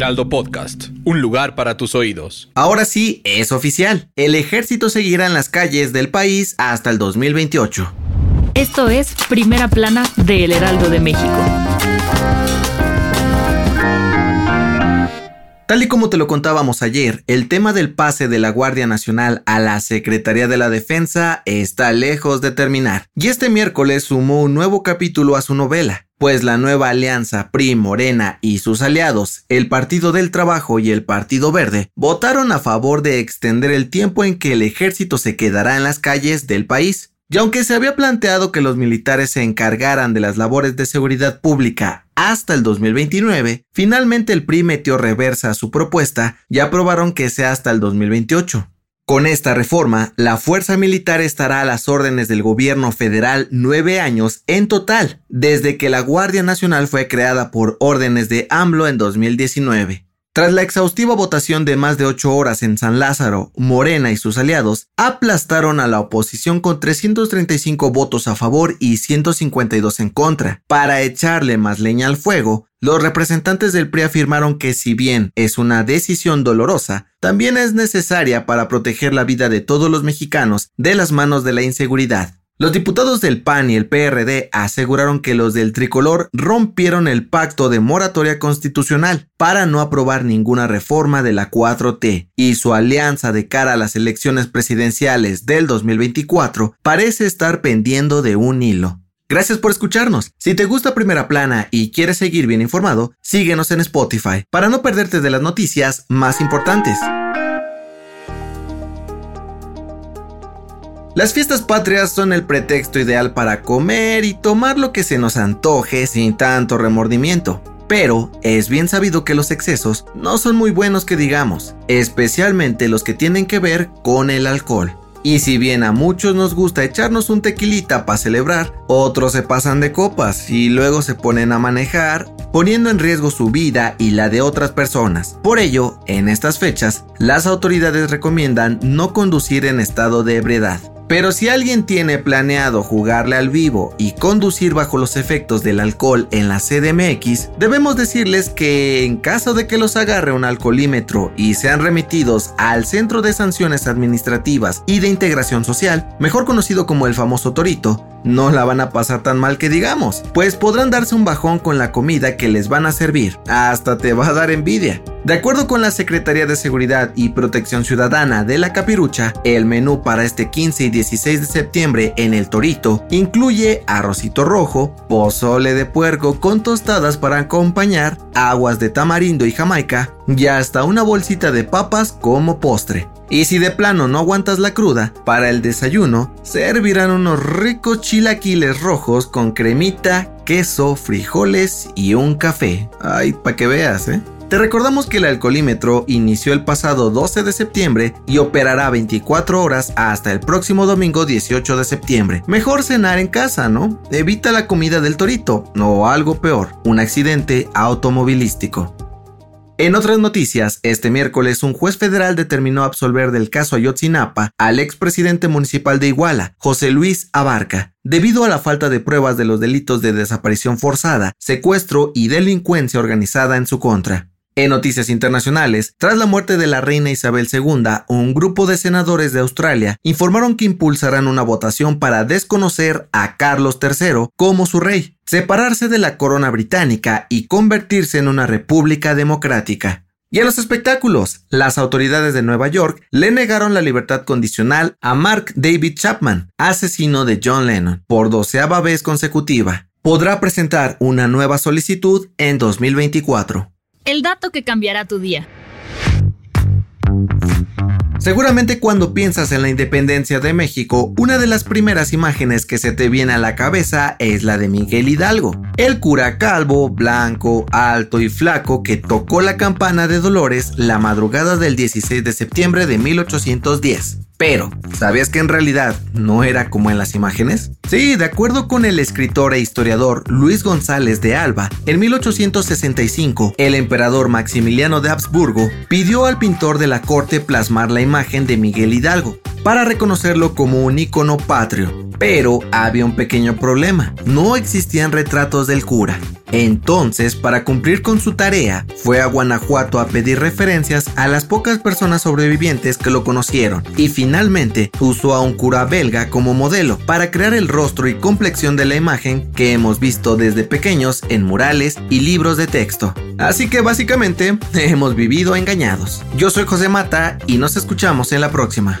Heraldo Podcast, un lugar para tus oídos. Ahora sí, es oficial. El ejército seguirá en las calles del país hasta el 2028. Esto es Primera Plana de El Heraldo de México. Tal y como te lo contábamos ayer, el tema del pase de la Guardia Nacional a la Secretaría de la Defensa está lejos de terminar. Y este miércoles sumó un nuevo capítulo a su novela pues la nueva alianza PRI, Morena y sus aliados, el Partido del Trabajo y el Partido Verde, votaron a favor de extender el tiempo en que el ejército se quedará en las calles del país. Y aunque se había planteado que los militares se encargaran de las labores de seguridad pública hasta el 2029, finalmente el PRI metió reversa a su propuesta y aprobaron que sea hasta el 2028. Con esta reforma, la fuerza militar estará a las órdenes del gobierno federal nueve años en total, desde que la Guardia Nacional fue creada por órdenes de AMLO en 2019. Tras la exhaustiva votación de más de ocho horas en San Lázaro, Morena y sus aliados aplastaron a la oposición con 335 votos a favor y 152 en contra. Para echarle más leña al fuego, los representantes del PRI afirmaron que si bien es una decisión dolorosa, también es necesaria para proteger la vida de todos los mexicanos de las manos de la inseguridad. Los diputados del PAN y el PRD aseguraron que los del tricolor rompieron el pacto de moratoria constitucional para no aprobar ninguna reforma de la 4T y su alianza de cara a las elecciones presidenciales del 2024 parece estar pendiendo de un hilo. Gracias por escucharnos. Si te gusta Primera Plana y quieres seguir bien informado, síguenos en Spotify para no perderte de las noticias más importantes. Las fiestas patrias son el pretexto ideal para comer y tomar lo que se nos antoje sin tanto remordimiento. Pero es bien sabido que los excesos no son muy buenos que digamos, especialmente los que tienen que ver con el alcohol. Y si bien a muchos nos gusta echarnos un tequilita para celebrar, otros se pasan de copas y luego se ponen a manejar, poniendo en riesgo su vida y la de otras personas. Por ello, en estas fechas, las autoridades recomiendan no conducir en estado de ebriedad. Pero si alguien tiene planeado jugarle al vivo y conducir bajo los efectos del alcohol en la CDMX, debemos decirles que en caso de que los agarre un alcoholímetro y sean remitidos al Centro de Sanciones Administrativas y de Integración Social, mejor conocido como el famoso Torito, no la van a pasar tan mal que digamos, pues podrán darse un bajón con la comida que les van a servir, hasta te va a dar envidia. De acuerdo con la Secretaría de Seguridad y Protección Ciudadana de la Capirucha, el menú para este 15 y 16 de septiembre en el Torito incluye arrocito rojo, pozole de puerco con tostadas para acompañar, aguas de tamarindo y jamaica y hasta una bolsita de papas como postre. Y si de plano no aguantas la cruda, para el desayuno servirán unos ricos chilaquiles rojos con cremita, queso, frijoles y un café. Ay, para que veas, ¿eh? Te recordamos que el alcoholímetro inició el pasado 12 de septiembre y operará 24 horas hasta el próximo domingo 18 de septiembre. Mejor cenar en casa, ¿no? Evita la comida del torito o algo peor, un accidente automovilístico. En otras noticias, este miércoles un juez federal determinó absolver del caso Ayotzinapa al expresidente municipal de Iguala, José Luis Abarca, debido a la falta de pruebas de los delitos de desaparición forzada, secuestro y delincuencia organizada en su contra. En noticias internacionales, tras la muerte de la reina Isabel II, un grupo de senadores de Australia informaron que impulsarán una votación para desconocer a Carlos III como su rey, separarse de la corona británica y convertirse en una república democrática. Y en los espectáculos, las autoridades de Nueva York le negaron la libertad condicional a Mark David Chapman, asesino de John Lennon, por doceava vez consecutiva. Podrá presentar una nueva solicitud en 2024. El dato que cambiará tu día. Seguramente cuando piensas en la independencia de México, una de las primeras imágenes que se te viene a la cabeza es la de Miguel Hidalgo, el cura calvo, blanco, alto y flaco que tocó la campana de Dolores la madrugada del 16 de septiembre de 1810. Pero, ¿sabías que en realidad no era como en las imágenes? Sí, de acuerdo con el escritor e historiador Luis González de Alba, en 1865, el emperador Maximiliano de Habsburgo pidió al pintor de la corte plasmar la imagen de Miguel Hidalgo para reconocerlo como un ícono patrio. Pero había un pequeño problema, no existían retratos del cura. Entonces, para cumplir con su tarea, fue a Guanajuato a pedir referencias a las pocas personas sobrevivientes que lo conocieron y finalmente usó a un cura belga como modelo para crear el rostro y complexión de la imagen que hemos visto desde pequeños en murales y libros de texto. Así que básicamente hemos vivido engañados. Yo soy José Mata y nos escuchamos en la próxima.